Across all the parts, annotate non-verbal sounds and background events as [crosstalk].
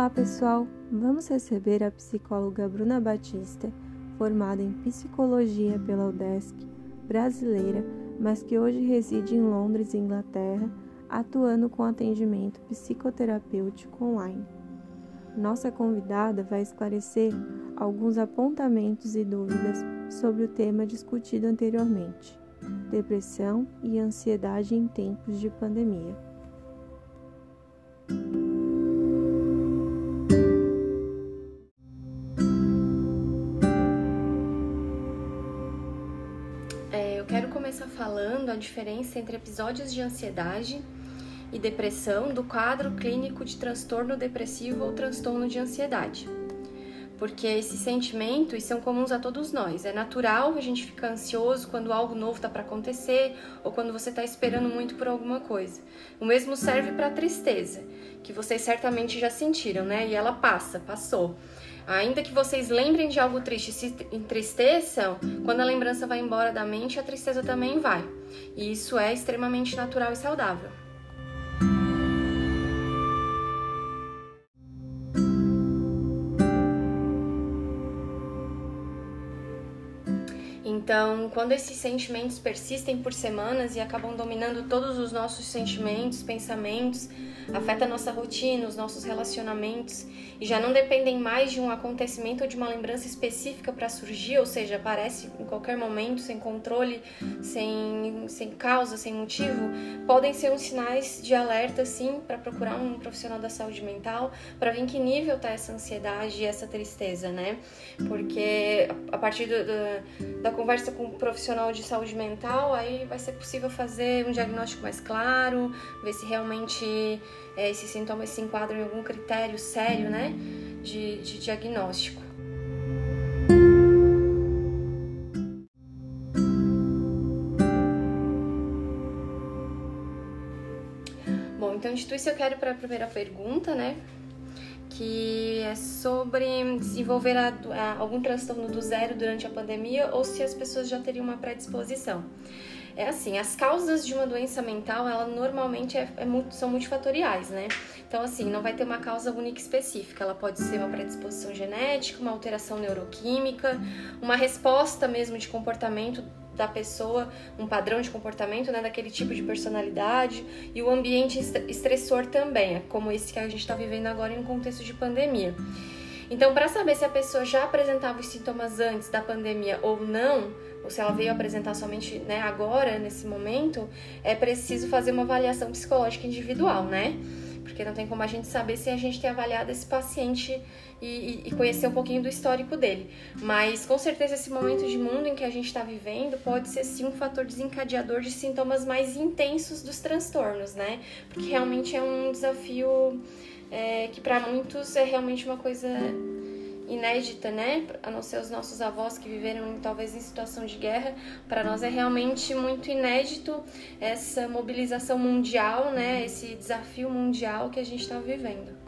Olá, pessoal! Vamos receber a psicóloga Bruna Batista, formada em psicologia pela UDESC, brasileira, mas que hoje reside em Londres, Inglaterra, atuando com atendimento psicoterapêutico online. Nossa convidada vai esclarecer alguns apontamentos e dúvidas sobre o tema discutido anteriormente: depressão e ansiedade em tempos de pandemia. Falando a diferença entre episódios de ansiedade e depressão do quadro clínico de transtorno depressivo ou transtorno de ansiedade. Porque esses sentimentos são comuns a todos nós. É natural a gente ficar ansioso quando algo novo está para acontecer ou quando você está esperando muito por alguma coisa. O mesmo serve para a tristeza, que vocês certamente já sentiram, né? E ela passa, passou. Ainda que vocês lembrem de algo triste e se entristeçam, quando a lembrança vai embora da mente, a tristeza também vai. E isso é extremamente natural e saudável. Então, quando esses sentimentos persistem por semanas e acabam dominando todos os nossos sentimentos, pensamentos, afeta nossa rotina, os nossos relacionamentos e já não dependem mais de um acontecimento ou de uma lembrança específica para surgir, ou seja, aparece em qualquer momento, sem controle, sem, sem causa, sem motivo, podem ser uns sinais de alerta, sim, para procurar um profissional da saúde mental para ver em que nível está essa ansiedade e essa tristeza, né? Porque a partir do, do, da conversa conversa com um profissional de saúde mental, aí vai ser possível fazer um diagnóstico mais claro, ver se realmente é, esses sintomas se enquadram em algum critério sério, né, de, de diagnóstico. Bom, então dito isso eu quero para a primeira pergunta, né, que é sobre desenvolver a, a, algum transtorno do zero durante a pandemia ou se as pessoas já teriam uma predisposição. É assim, as causas de uma doença mental, ela normalmente é, é muito, são multifatoriais, né? Então, assim, não vai ter uma causa única específica. Ela pode ser uma predisposição genética, uma alteração neuroquímica, uma resposta mesmo de comportamento da pessoa, um padrão de comportamento, né, daquele tipo de personalidade e o ambiente estressor também, é como esse que a gente está vivendo agora em um contexto de pandemia. Então, para saber se a pessoa já apresentava os sintomas antes da pandemia ou não, ou se ela veio apresentar somente né, agora, nesse momento, é preciso fazer uma avaliação psicológica individual, né? Porque não tem como a gente saber se a gente tem avaliado esse paciente e, e, conhecer um pouquinho do histórico dele. Mas com certeza esse momento de mundo em que a gente está vivendo pode ser sim um fator desencadeador de sintomas mais intensos dos transtornos, né? Porque realmente é um desafio é, que para muitos é realmente uma coisa inédita, né? A não ser os nossos avós que viveram talvez em situação de guerra, para nós é realmente muito inédito essa mobilização mundial, né? Esse desafio mundial que a gente está vivendo.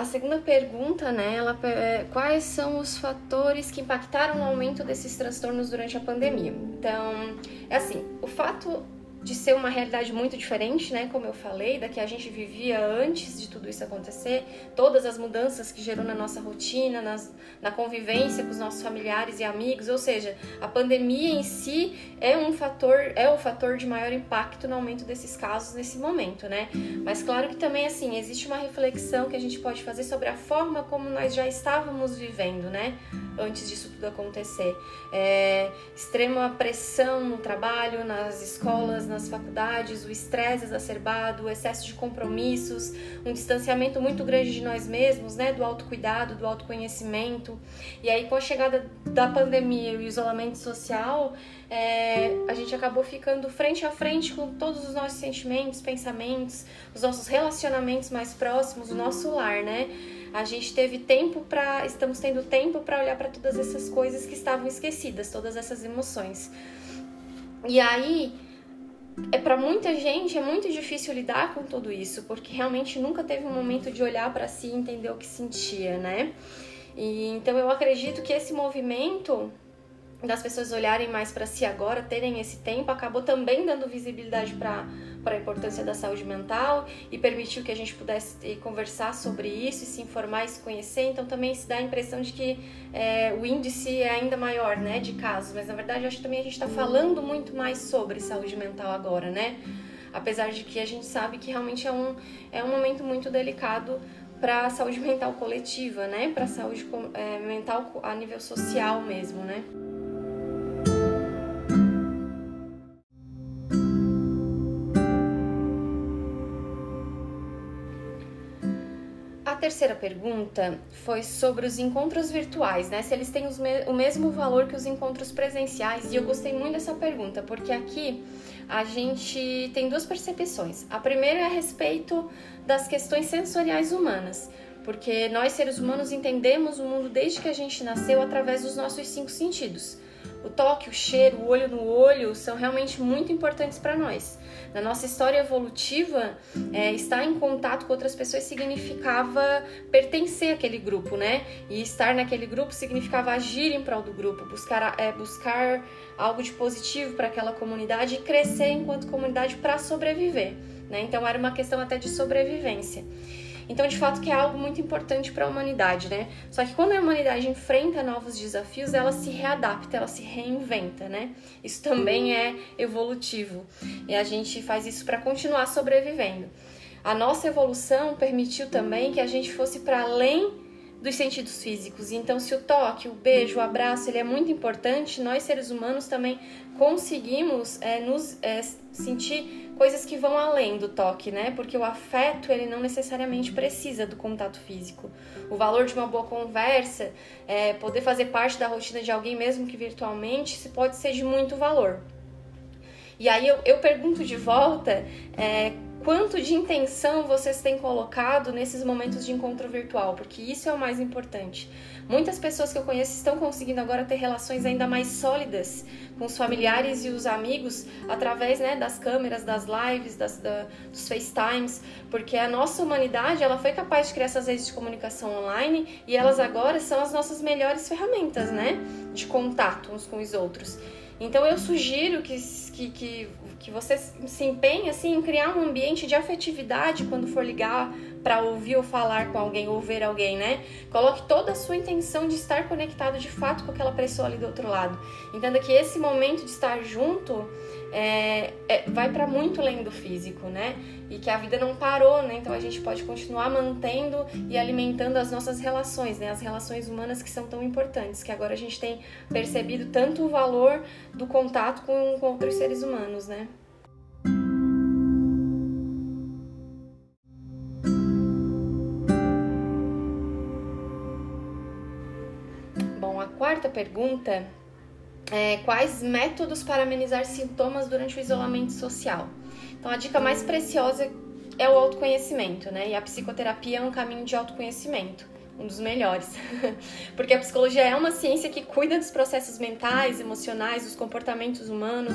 A, segunda pergunta, né, ela, é, quais são os fatores que impactaram no aumento desses transtornos durante a pandemia? Então, é assim, o fato de ser uma realidade muito diferente, né? Como eu falei, da que a gente vivia antes de tudo isso acontecer, todas as mudanças que gerou na nossa rotina, nas, na convivência com os nossos familiares e amigos, ou seja, a pandemia em si é um fator, é o fator de maior impacto no aumento desses casos nesse momento, né? Mas claro que também assim existe uma reflexão que a gente pode fazer sobre a forma como nós já estávamos vivendo, né? Antes disso tudo acontecer, é, extrema pressão no trabalho, nas escolas nas faculdades, o estresse exacerbado, o excesso de compromissos, um distanciamento muito grande de nós mesmos, né, do autocuidado, do autoconhecimento. E aí, com a chegada da pandemia e o isolamento social, é, a gente acabou ficando frente a frente com todos os nossos sentimentos, pensamentos, os nossos relacionamentos mais próximos, o nosso lar, né? A gente teve tempo para, estamos tendo tempo para olhar para todas essas coisas que estavam esquecidas, todas essas emoções. E aí, é para muita gente é muito difícil lidar com tudo isso, porque realmente nunca teve um momento de olhar para si e entender o que sentia, né? E então eu acredito que esse movimento das pessoas olharem mais para si agora, terem esse tempo, acabou também dando visibilidade para a importância da saúde mental e permitiu que a gente pudesse conversar sobre isso, e se informar e se conhecer. Então também se dá a impressão de que é, o índice é ainda maior, né, de casos. Mas na verdade acho que também a gente está falando muito mais sobre saúde mental agora, né? Apesar de que a gente sabe que realmente é um, é um momento muito delicado para a saúde mental coletiva, né? Para a saúde é, mental a nível social mesmo, né? Terceira pergunta foi sobre os encontros virtuais, né? Se eles têm me o mesmo valor que os encontros presenciais. E eu gostei muito dessa pergunta, porque aqui a gente tem duas percepções. A primeira é a respeito das questões sensoriais humanas, porque nós seres humanos entendemos o mundo desde que a gente nasceu através dos nossos cinco sentidos. O toque, o cheiro, o olho no olho são realmente muito importantes para nós. Na nossa história evolutiva, é, estar em contato com outras pessoas significava pertencer àquele grupo, né? E estar naquele grupo significava agir em prol do grupo, buscar, é, buscar algo de positivo para aquela comunidade e crescer enquanto comunidade para sobreviver. Né? Então era uma questão até de sobrevivência. Então, de fato, que é algo muito importante para a humanidade, né? Só que quando a humanidade enfrenta novos desafios, ela se readapta, ela se reinventa, né? Isso também é evolutivo. E a gente faz isso para continuar sobrevivendo. A nossa evolução permitiu também que a gente fosse para além dos sentidos físicos. Então, se o toque, o beijo, o abraço, ele é muito importante, nós seres humanos também conseguimos é, nos é, sentir coisas que vão além do toque, né? Porque o afeto, ele não necessariamente precisa do contato físico. O valor de uma boa conversa, é, poder fazer parte da rotina de alguém, mesmo que virtualmente, se pode ser de muito valor. E aí eu, eu pergunto de volta, é, quanto de intenção vocês têm colocado nesses momentos de encontro virtual, porque isso é o mais importante. Muitas pessoas que eu conheço estão conseguindo agora ter relações ainda mais sólidas com os familiares e os amigos através né, das câmeras, das lives, das, da, dos FaceTimes, porque a nossa humanidade ela foi capaz de criar essas redes de comunicação online e elas agora são as nossas melhores ferramentas né, de contato uns com os outros. Então eu sugiro que, que, que, que você se empenhe assim, em criar um ambiente de afetividade quando for ligar para ouvir ou falar com alguém ou ver alguém, né? Coloque toda a sua intenção de estar conectado de fato com aquela pessoa ali do outro lado. Entenda que esse momento de estar junto é, é, vai para muito além do físico, né? E que a vida não parou, né? Então a gente pode continuar mantendo e alimentando as nossas relações, né? As relações humanas que são tão importantes, que agora a gente tem percebido tanto o valor do contato com, com outros seres humanos, né? Quarta pergunta é, quais métodos para amenizar sintomas durante o isolamento social. Então, a dica mais preciosa é o autoconhecimento, né? E a psicoterapia é um caminho de autoconhecimento, um dos melhores. [laughs] Porque a psicologia é uma ciência que cuida dos processos mentais, emocionais, dos comportamentos humanos,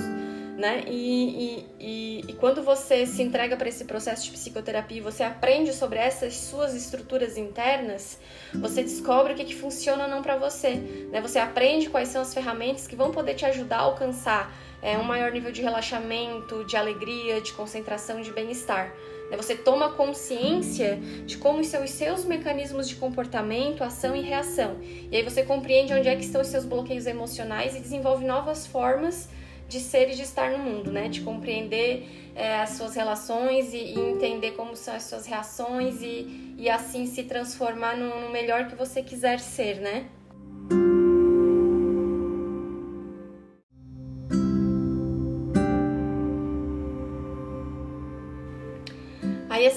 né? E, e, e, e quando você se entrega para esse processo de psicoterapia você aprende sobre essas suas estruturas internas, você descobre o que, que funciona ou não para você, né? Você aprende quais são as ferramentas que vão poder te ajudar a alcançar é, um maior nível de relaxamento, de alegria, de concentração, de bem-estar. Né? Você toma consciência de como são os seus mecanismos de comportamento, ação e reação. E aí você compreende onde é que estão os seus bloqueios emocionais e desenvolve novas formas ser e de estar no mundo, né? De compreender é, as suas relações e, e, entender como são as suas reações e, e assim se transformar no, no melhor que você quiser ser, né?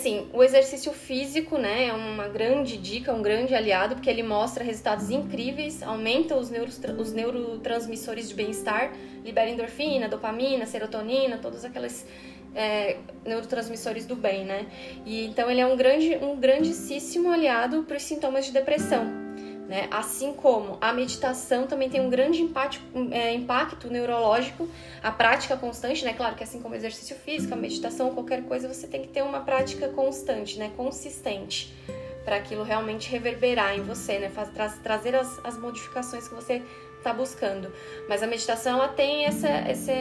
Assim, o exercício físico, né, é uma grande dica, um grande aliado, porque ele mostra resultados incríveis, aumenta os, os neurotransmissores de bem-estar, libera endorfina, dopamina, serotonina, todos aqueles é, neurotransmissores do bem, né? E então ele é um grande, um grandíssimo aliado para os sintomas de depressão. Né? Assim como a meditação também tem um grande impacto, é, impacto neurológico, a prática constante, né? Claro que assim como exercício físico, a meditação, qualquer coisa, você tem que ter uma prática constante, né? Consistente, para aquilo realmente reverberar em você, né? Faz, tra trazer as, as modificações que você está buscando. Mas a meditação ela tem essa, esse,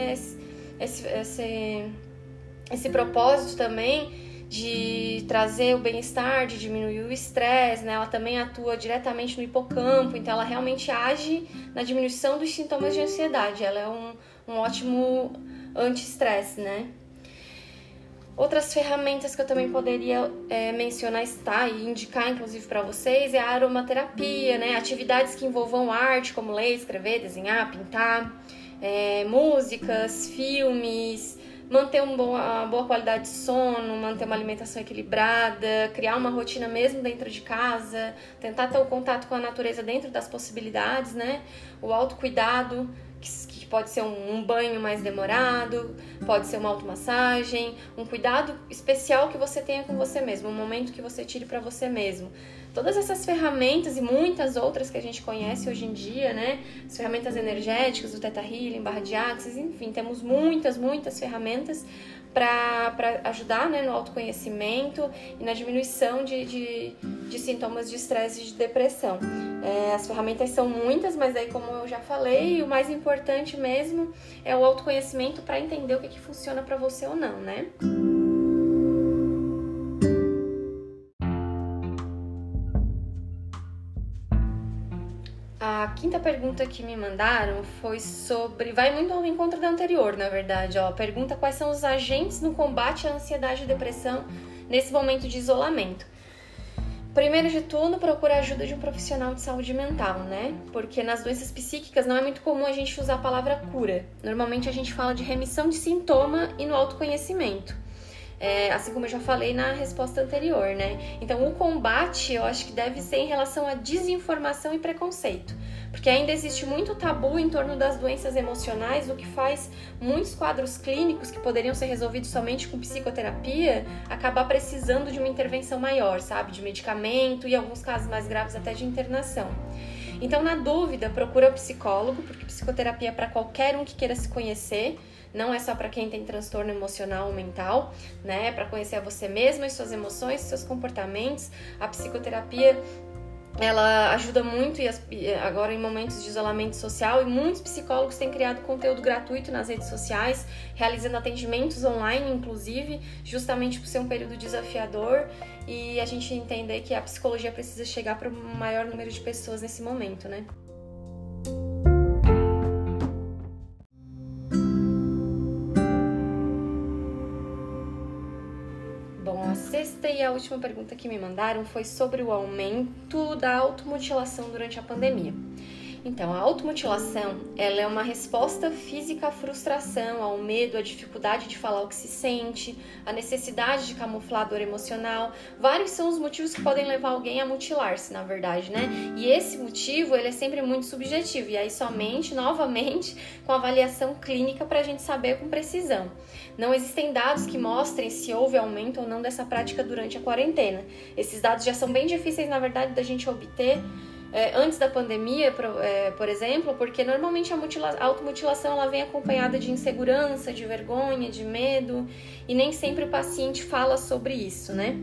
esse, esse, esse propósito também de trazer o bem-estar, de diminuir o estresse, né? Ela também atua diretamente no hipocampo, então ela realmente age na diminuição dos sintomas de ansiedade. Ela é um, um ótimo anti-estresse, né? Outras ferramentas que eu também poderia é, mencionar está e indicar inclusive para vocês é a aromaterapia, né? Atividades que envolvam arte, como ler, escrever, desenhar, pintar, é, músicas, filmes, manter uma boa, boa qualidade de sono, manter uma alimentação equilibrada, criar uma rotina mesmo dentro de casa, tentar ter o contato com a natureza dentro das possibilidades, né? O autocuidado, que, que pode ser um, um, banho mais demorado, pode ser uma automassagem, um cuidado especial que você tenha com você mesmo, um momento que você tire para você mesmo. Todas essas ferramentas e muitas outras que a gente conhece hoje em dia, né? As ferramentas energéticas, o Theta Healing, barra de Axis, enfim, temos muitas, muitas ferramentas para ajudar né, no autoconhecimento e na diminuição de, de, de sintomas de estresse e de depressão. É, as ferramentas são muitas, mas aí, como eu já falei, o mais importante mesmo é o autoconhecimento para entender o que, que funciona para você ou não, né? A quinta pergunta que me mandaram foi sobre. Vai muito ao encontro da anterior, na verdade. Ó. Pergunta quais são os agentes no combate à ansiedade e depressão nesse momento de isolamento. Primeiro de tudo, procura a ajuda de um profissional de saúde mental, né? Porque nas doenças psíquicas não é muito comum a gente usar a palavra cura. Normalmente a gente fala de remissão de sintoma e no autoconhecimento. É, assim como eu já falei na resposta anterior, né? Então, o combate eu acho que deve ser em relação à desinformação e preconceito, porque ainda existe muito tabu em torno das doenças emocionais, o que faz muitos quadros clínicos que poderiam ser resolvidos somente com psicoterapia acabar precisando de uma intervenção maior, sabe? De medicamento e, alguns casos mais graves, até de internação. Então, na dúvida, procura o psicólogo, porque psicoterapia é para qualquer um que queira se conhecer não é só para quem tem transtorno emocional ou mental, né? É para conhecer a você mesmo e suas emoções, seus comportamentos. A psicoterapia ela ajuda muito e agora em momentos de isolamento social e muitos psicólogos têm criado conteúdo gratuito nas redes sociais, realizando atendimentos online, inclusive, justamente por ser um período desafiador e a gente entender que a psicologia precisa chegar para o maior número de pessoas nesse momento, né? E a última pergunta que me mandaram foi sobre o aumento da automutilação durante a pandemia. Então, a automutilação, ela é uma resposta física à frustração, ao medo, à dificuldade de falar o que se sente, à necessidade de camuflar a dor emocional. Vários são os motivos que podem levar alguém a mutilar-se, na verdade, né? E esse motivo, ele é sempre muito subjetivo, e aí somente, [laughs] novamente, com avaliação clínica para a gente saber com precisão. Não existem dados que mostrem se houve aumento ou não dessa prática durante a quarentena. Esses dados já são bem difíceis, na verdade, da gente obter é, antes da pandemia, por, é, por exemplo, porque normalmente a, mutila, a automutilação ela vem acompanhada de insegurança, de vergonha, de medo, e nem sempre o paciente fala sobre isso, né?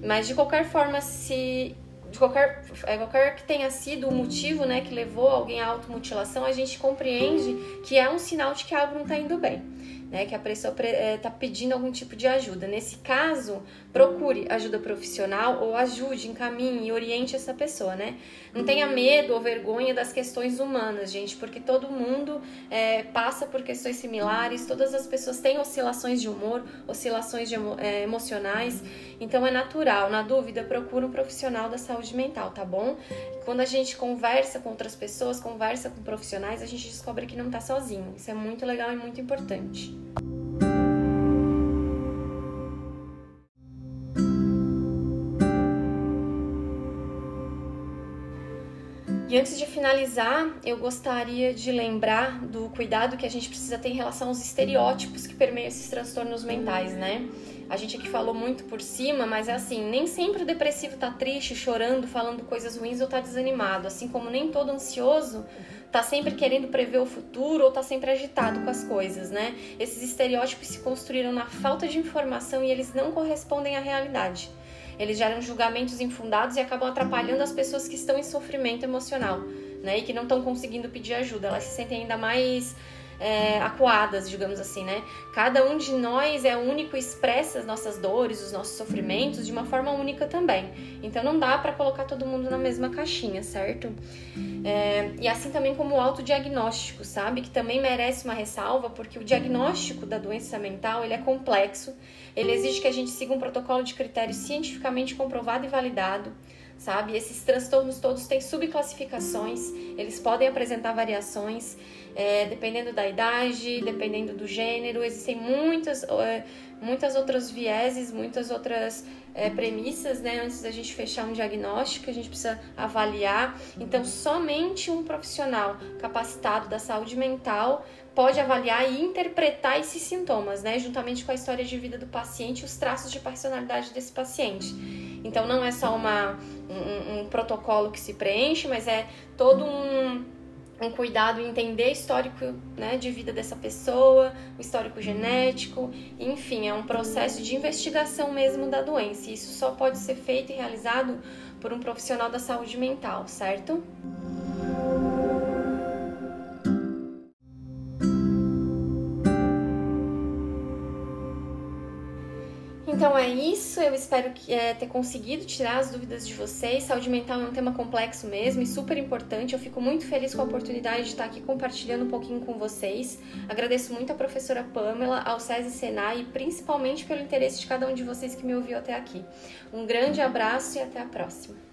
Mas de qualquer forma, se de qualquer, é, qualquer que tenha sido o motivo né, que levou alguém à automutilação, a gente compreende que é um sinal de que algo não está indo bem né, que a pessoa está é, pedindo algum tipo de ajuda. Nesse caso, procure ajuda profissional ou ajude, encaminhe e oriente essa pessoa, né? Não tenha medo ou vergonha das questões humanas, gente, porque todo mundo é, passa por questões similares, todas as pessoas têm oscilações de humor, oscilações de é, emocionais, então é natural. Na dúvida, procure um profissional da saúde mental, tá bom? Quando a gente conversa com outras pessoas, conversa com profissionais, a gente descobre que não está sozinho. Isso é muito legal e muito importante. you E antes de finalizar, eu gostaria de lembrar do cuidado que a gente precisa ter em relação aos estereótipos que permeiam esses transtornos mentais, né? A gente aqui falou muito por cima, mas é assim, nem sempre o depressivo tá triste, chorando, falando coisas ruins ou tá desanimado, assim como nem todo ansioso tá sempre querendo prever o futuro ou tá sempre agitado com as coisas, né? Esses estereótipos se construíram na falta de informação e eles não correspondem à realidade. Eles geram julgamentos infundados e acabam atrapalhando as pessoas que estão em sofrimento emocional, né? E que não estão conseguindo pedir ajuda. Elas se sentem ainda mais é, acuadas, digamos assim, né? Cada um de nós é único e expressa as nossas dores, os nossos sofrimentos de uma forma única também. Então não dá para colocar todo mundo na mesma caixinha, certo? É, e assim também como o autodiagnóstico, sabe? Que também merece uma ressalva, porque o diagnóstico da doença mental ele é complexo, ele exige que a gente siga um protocolo de critérios cientificamente comprovado e validado sabe? Esses transtornos todos têm subclassificações, eles podem apresentar variações é, dependendo da idade, dependendo do gênero, existem muitas, é, muitas outras vieses, muitas outras é, premissas, né? Antes da gente fechar um diagnóstico, a gente precisa avaliar. Então, somente um profissional capacitado da saúde mental pode avaliar e interpretar esses sintomas, né? Juntamente com a história de vida do paciente os traços de personalidade desse paciente. Então, não é só uma, um, um protocolo que se preenche, mas é todo um um cuidado em entender histórico né, de vida dessa pessoa, o histórico genético, enfim, é um processo de investigação mesmo da doença. E isso só pode ser feito e realizado por um profissional da saúde mental, certo? Então é isso, eu espero que, é, ter conseguido tirar as dúvidas de vocês. Saúde mental é um tema complexo mesmo e super importante. Eu fico muito feliz com a oportunidade de estar aqui compartilhando um pouquinho com vocês. Agradeço muito à professora Pamela, ao SESI Senai e principalmente pelo interesse de cada um de vocês que me ouviu até aqui. Um grande abraço e até a próxima.